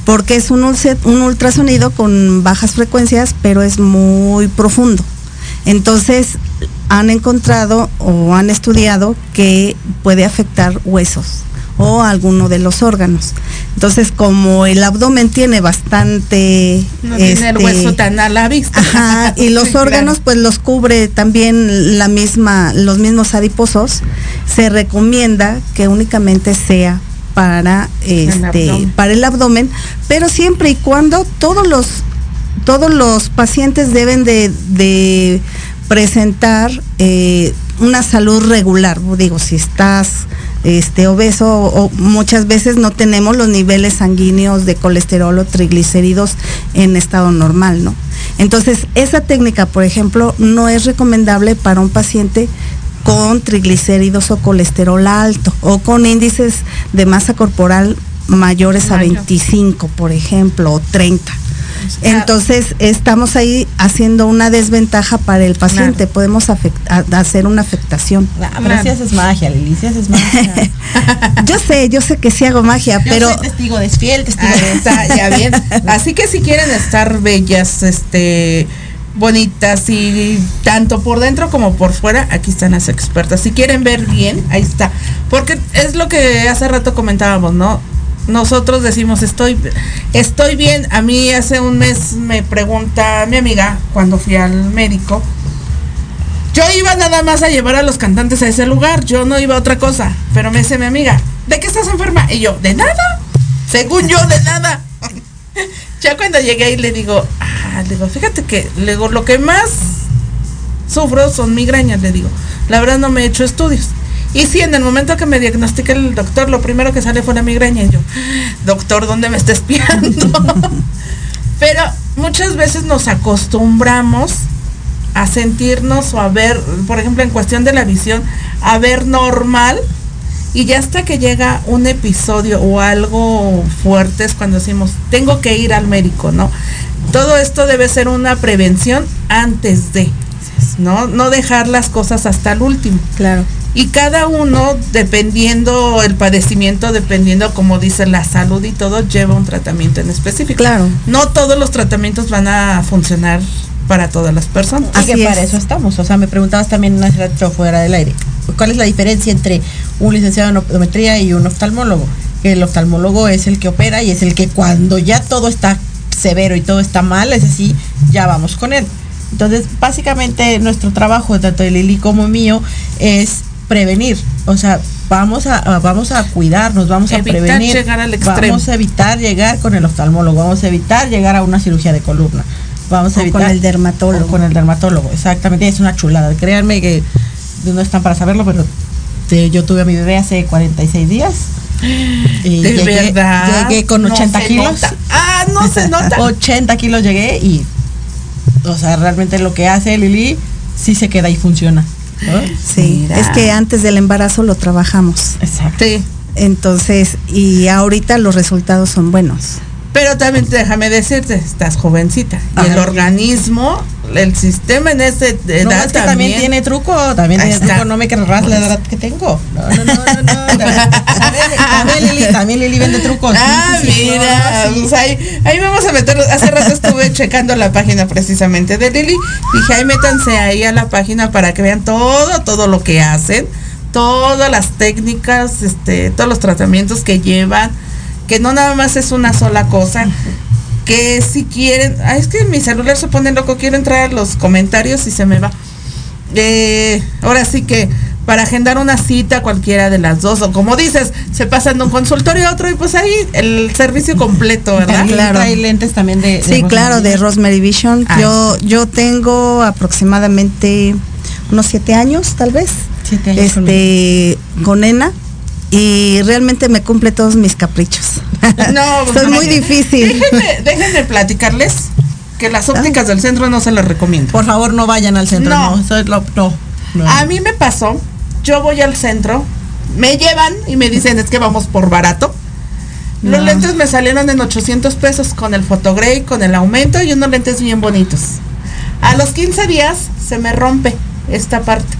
porque es un, un ultrasonido con bajas frecuencias, pero es muy profundo. Entonces, han encontrado o han estudiado que puede afectar huesos o alguno de los órganos. Entonces, como el abdomen tiene bastante... No tiene el este, hueso tan a la vista. Ajá, y [LAUGHS] los Sí, claro. órganos pues los cubre también la misma, los mismos adiposos. Se recomienda que únicamente sea para este, abdomen. para el abdomen, pero siempre y cuando todos los todos los pacientes deben de, de presentar eh, una salud regular. Digo, si estás este, obeso o muchas veces no tenemos los niveles sanguíneos de colesterol o triglicéridos en estado normal, ¿no? Entonces, esa técnica, por ejemplo, no es recomendable para un paciente con triglicéridos o colesterol alto o con índices de masa corporal mayores a Mayor. 25, por ejemplo, o 30. Entonces, estamos ahí haciendo una desventaja para el paciente. Claro. Podemos afect- a- hacer una afectación. Ah, pero Claro. si haces magia, Lili, si haces magia. [LAUGHS] Yo sé, yo sé que sí hago magia, Yo pero soy testigo de fiel, testigo Ahí de está, ya bien. [LAUGHS] Así que si quieren estar bellas, este bonitas y tanto por dentro como por fuera, aquí están las expertas. Si quieren ver bien, ahí está. Porque es lo que hace rato comentábamos, ¿no? Nosotros decimos estoy estoy bien. A mí hace un mes me pregunta mi amiga cuando fui al médico. Yo iba nada más a llevar a los cantantes a ese lugar, yo no iba a otra cosa. Pero me dice mi amiga, ¿de qué estás enferma? Y yo, de nada. Según yo, de nada. [LAUGHS] ya cuando llegué ahí le digo, ah, le digo, fíjate que le lo que más sufro son migrañas, le digo. La verdad no me he hecho estudios. Y sí, en el momento que me diagnostiqué el doctor, lo primero que sale fue la migraña. Y yo, doctor, ¿dónde me está espiando? [LAUGHS] Pero muchas veces nos acostumbramos a sentirnos o a ver, por ejemplo, en cuestión de la visión, a ver normal. Y ya hasta que llega un episodio o algo fuerte es cuando decimos, tengo que ir al médico, ¿no? Todo esto debe ser una prevención antes de, ¿no? No dejar las cosas hasta el último. Claro. Y cada uno, dependiendo el padecimiento, dependiendo como dice la salud y todo, lleva un tratamiento en específico. Claro. No todos los tratamientos van a funcionar para todas las personas. Así que para eso estamos. O sea, me preguntabas también hace rato fuera del aire. ¿Cuál es la diferencia entre un licenciado en optometría y un oftalmólogo? Que el oftalmólogo es el que opera y es el que cuando ya todo está severo y todo está mal, es así, ya vamos con él. Entonces, básicamente nuestro trabajo, tanto de Lili como mío, es prevenir. O sea, vamos a, vamos a cuidarnos, vamos a Evitar prevenir. llegar al extremo. Vamos a evitar llegar con el oftalmólogo, vamos a evitar llegar a una cirugía de columna. Vamos a O evitar con el dermatólogo. o con el dermatólogo, exactamente, es una chulada. Créanme que no están para saberlo, pero te- yo tuve a mi bebé hace 46 días. [GASPS] Y De llegué, verdad. llegué con No 80 se kilos. nota. Ah, no se [LAUGHS] nota. 80 kilos llegué y, o sea, realmente lo que hace Lili sí se queda y funciona. Sí, Mira. es que antes del embarazo lo trabajamos. Exacto. Sí. Entonces, y ahorita los resultados son buenos. Pero también déjame decirte, estás jovencita. Y Ajá. el organismo, el sistema en esa edad No, es que también, tiene truco, también tiene truco, no me querrás la edad que tengo. No, no, no, no, no. [LAUGHS] También, también Lili, también Lili vende trucos. Ah, sí, sí, mira, sí. pues ahí, ahí vamos a meter, hace rato estuve checando la página precisamente de Lili, dije ahí métanse ahí a la página para que vean todo, todo lo que hacen, todas las técnicas, este, todos los tratamientos que llevan, que no nada más es una sola cosa, que si quieren, ah, es que mi celular se pone loco, quiero entrar a los comentarios y se me va. Eh, ahora sí que para agendar una cita cualquiera de las dos o como dices se pasan de un consultorio a otro y pues ahí el servicio completo verdad También Claro. trae lentes también de, de Sí, claro, de Rosemary. Vision. Ah. Yo, yo tengo aproximadamente unos siete años, tal vez, Siete años este, con Ena, y realmente me cumple todos mis caprichos. [LAUGHS] no [LAUGHS] pues, Soy muy difícil. déjenme, déjenme platicarles que las ópticas del centro no se las recomiendo Por favor, no vayan al centro. No. No, eso es lo- no, no. a mí me pasó yo voy al centro me llevan y me dicen es que vamos por barato los lentes me salieron en 800 pesos con el photogrey, con el aumento y unos lentes bien bonitos. A los 15 días se me rompe esta parte.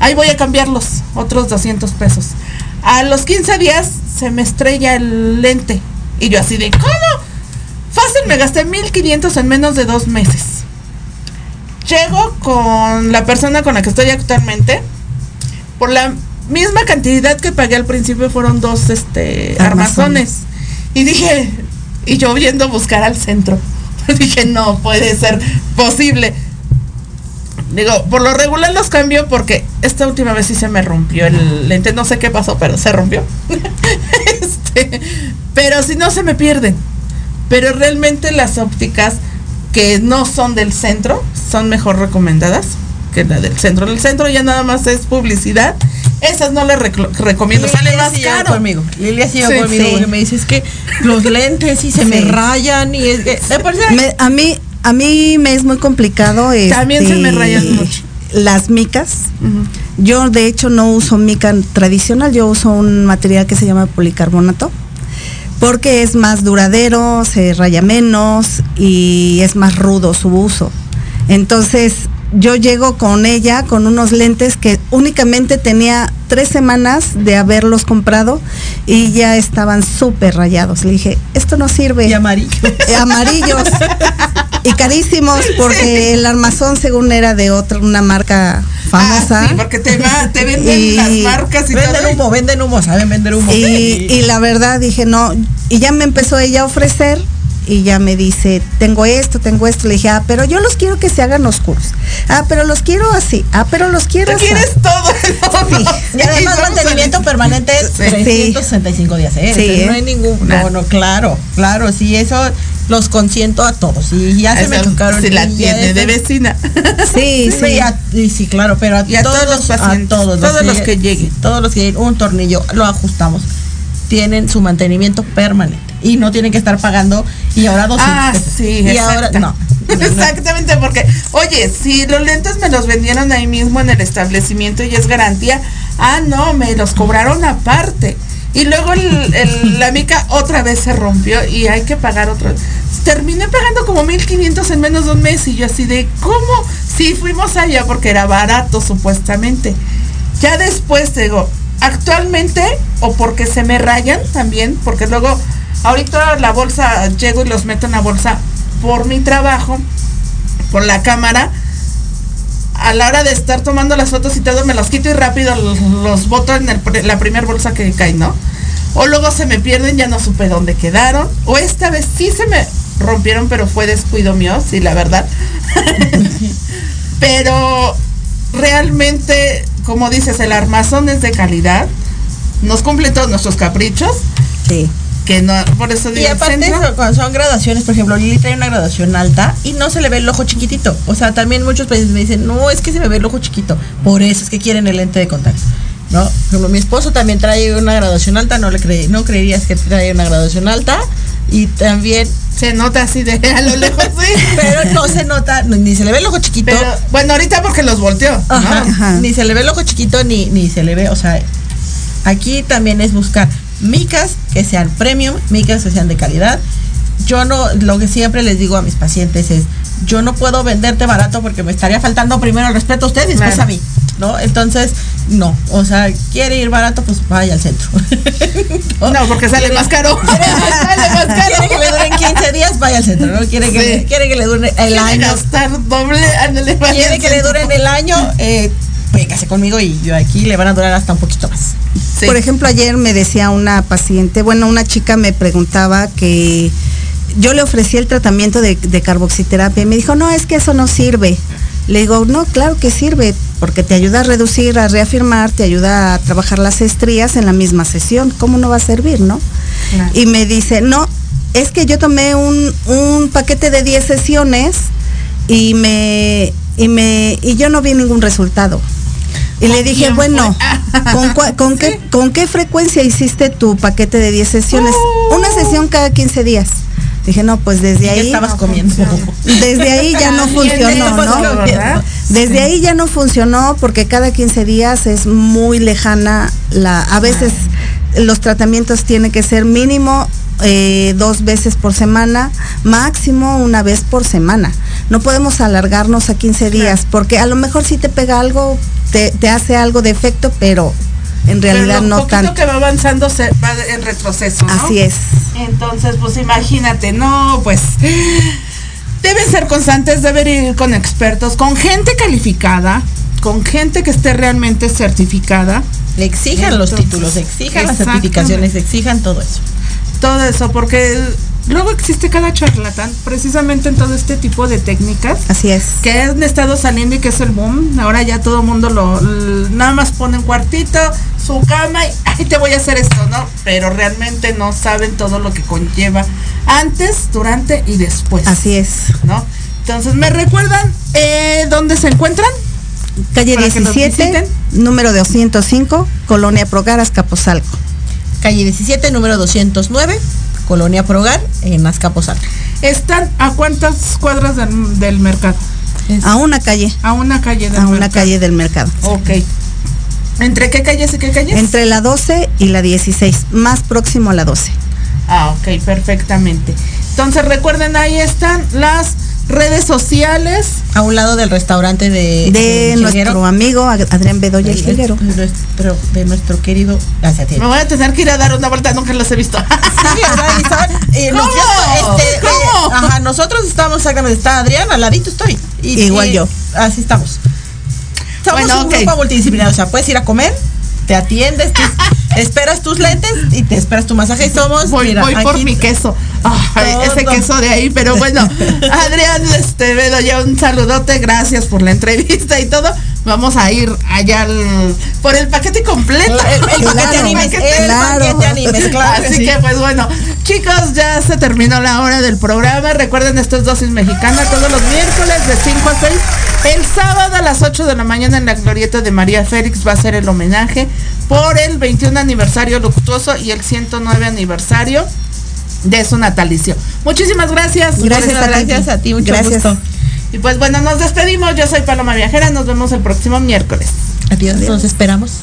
Ahí voy a cambiarlos, otros 200 pesos. A los 15 días se me estrella el lente. Y yo así de, ¿cómo? Fácil, me gasté 1500 en menos de dos meses. Llego con la persona con la que estoy actualmente. Por la misma cantidad que pagué al principio fueron dos este, armazones. Y dije, y yo viendo buscar al centro. [LAUGHS] dije, no puede ser posible. Digo, por lo regular los cambio porque esta última vez sí se me rompió el lente. No sé qué pasó, pero se rompió. [LAUGHS] Este, pero si no se me pierden. Pero realmente las ópticas que no son del centro son mejor recomendadas que la del centro. El centro ya nada más es publicidad. Esas no reclo- recomiendo. Sale Lilia más sí llegó caro. conmigo. Lilia sí conmigo sí. porque me dice es que los lentes y se me rayan y es que de por sí- Me- a mí a mí me es muy complicado También se me este, rayan mucho. las micas. Yo de hecho no uso mica tradicional yo uso un material que se llama policarbonato porque es más duradero se raya menos y es más rudo su uso. Entonces yo llego con ella con unos lentes que únicamente tenía tres semanas de haberlos comprado y ya estaban súper rayados. Le dije esto no sirve y amarillo. eh, amarillos [LAUGHS] y carísimos porque el armazón según era de otra una marca famosa Ah, sí, porque te, va, te venden Y- las marcas y Venden todo. humo, venden humo, saben vender humo. y, y la verdad dije no y ya me empezó ella a ofrecer y ya me dice tengo esto tengo esto le dije ah pero yo los quiero que se hagan oscuros ah pero los quiero así ah pero los quiero Tú así quieres todo. No, no. Y además mantenimiento permanente Sí. 365 días, ¿eh? Sí, Entonces, no hay ningún, no, no, claro, claro, sí, eso, los consiento a todos. Y ya se me tocaron. Si la tiene de vecina. [LAUGHS] Sí, Sí, sí. a- y sí, claro, pero a, Y a todos los pacientes, a todos, todos los que lleguen. todos los que lleguen, un tornillo, lo ajustamos. Tienen su mantenimiento permanente y no tienen que estar pagando y ahora 200 Ah, sí, y ahora no. [LAUGHS] Exactamente, porque, oye, si los lentes me los vendieron ahí mismo en el establecimiento y es garantía, ah, no, me los cobraron aparte. Y luego el- la mica otra vez se rompió y hay que pagar otro. Terminé pagando como 1500 en menos de un mes y yo así de, ¿cómo? Sí, fuimos allá porque era barato supuestamente. Ya después te digo, actualmente, o porque se me rayan también, porque luego, ahorita la bolsa, llego y los meto en la bolsa por mi trabajo, por la cámara. A la hora de estar tomando las fotos y todo, me los quito y rápido los, los boto en la primera bolsa que cae, ¿no? O luego se me pierden, ya no supe dónde quedaron. O esta vez sí se me rompieron, pero fue descuido mío, sí, la verdad. [LAUGHS] pero realmente, como dices, el armazón es de calidad. Nos cumple todos nuestros caprichos. Sí. Que no, por eso Y digo, el aparte, eso, cuando son graduaciones, por ejemplo, Lili trae una graduación alta y no se le ve el ojo chiquitito. O sea, también muchos países me dicen, no, es que se me ve el ojo chiquito. Por eso es que quieren el lente de contacto. ¿No? Ejemplo, mi esposo también trae una graduación alta, no le creí, no creerías que trae una graduación alta. Y también, se nota así de [LAUGHS] a lo lejos, sí. pero no se nota, no, ni se le ve el ojo chiquito. Pero, bueno, ahorita porque los volteó. ¿no? Ajá. Ni se le ve el ojo chiquito, ni, ni se le ve, o sea, aquí también es buscar micas que sean premium, micas que sean de calidad. Yo no, lo que siempre les digo a mis pacientes es, yo no puedo venderte barato porque me estaría faltando primero el respeto a usted y después Claro. a mí, ¿no? Entonces, no, o sea, quiere ir barato, pues vaya al centro. [LAUGHS] No, porque [LAUGHS] sale más caro. sale más caro. Quiere que le duren 15 días, vaya al centro, ¿no? Quiere que, Sí. quiere que le dure el Quiere año. gastar doble, ándale, vaya Quiere que le duren el año, eh, véngase conmigo y yo aquí le van a durar hasta un poquito más. Sí. Por ejemplo, ayer me decía una paciente, bueno, una chica me preguntaba que yo le ofrecí el tratamiento de, de carboxiterapia y me dijo, no, es que eso no sirve. Le digo, no, claro que sirve, porque te ayuda a reducir, a reafirmar, te ayuda a trabajar las estrías en la misma sesión. ¿Cómo no va a servir, no? Claro. Y me dice, no, es que yo tomé un, un paquete de 10 sesiones y me, y me, y yo no vi ningún resultado. Y le ¿Con dije, bueno? [LAUGHS] ¿con, cua- con qué, ¿con qué frecuencia hiciste tu paquete de 10 sesiones? Una sesión cada 15 días. Dije, no, pues desde Ya ahí, estabas comiendo. desde ahí ya no [LAUGHS] funcionó, ¿no? Desde ahí ya no funcionó porque cada 15 días es muy lejana la, a veces los tratamientos tienen que ser mínimo eh, dos veces por semana, máximo una vez por semana. No podemos alargarnos a 15 días porque a lo mejor si te pega algo, te, te hace algo de efecto, pero en realidad Pero lo no tanto. que va avanzando se va en retroceso, ¿no? Así es. Entonces, pues imagínate, no, pues deben ser constantes, deben ir con expertos, con gente calificada, con gente que esté realmente certificada, Exijan los títulos, exijan las certificaciones, exijan todo eso. todo eso, porque luego existe cada charlatán, precisamente en todo este tipo de técnicas. Así es. que han estado saliendo y que es el boom. Ahora ya todo el mundo lo nada más pone un cuartito, su cama y ay, te voy a hacer esto, ¿no? Pero realmente no saben todo lo que conlleva antes, durante y después. Así es. ¿No? Entonces, ¿me recuerdan eh, dónde se encuentran? Calle Para que los 17, visiten. número 205, Colonia Progaras, Capozalco. Calle 17, número 209, Colonia Progar, en Azcapotzalco. ¿Están a cuántas cuadras del, del mercado? A una calle, A una calle del a una calle del mercado. Ok. ¿Entre qué calles y qué calles? Entre la 12 y la 16, más próximo a la 12. Ah, ok, perfectamente. Entonces recuerden, ahí están las redes sociales. A un lado del restaurante de, De nuestro amigo Ad- Adrián Bedoya el De Jilguero. nuestro, de nuestro querido ti. Me voy a tener que ir a dar una vuelta, nunca los he visto. [LAUGHS] Eh, este, ¿Cómo? eh, ajá, nosotros estamos exactamente, está Adrián, al ladito estoy. Y- Igual y yo. Así estamos. Bueno, un ok. grupo multidisciplinario, o sea, puedes ir a comer, te atiendes, [LAUGHS] esperas tus lentes y te esperas tu masaje y somos, Voy, mira, voy por mi queso. Ay, Todo. ese queso de ahí, pero bueno, [LAUGHS] Adrián, este, Bedoya, un saludote, gracias por la entrevista y todo. Vamos a ir allá al- por el paquete completo. El- el paquete Claro, animes, el Claro. paquete animes, claro Así sí. que pues bueno, chicos, ya se terminó la hora del programa. Recuerden, esto es Dosis Mexicana todos los miércoles de 5 a 6. El sábado a las 8 de la mañana en la glorieta de María Félix va a ser el homenaje por el 21 aniversario luctuoso y el 109 aniversario de su natalicio. Muchísimas gracias. Gracias. Gracias a ti, mucho Gracias. gusto. Y pues bueno, nos despedimos. Yo soy Paloma Viajera. Nos vemos el próximo miércoles. Adiós, nos esperamos.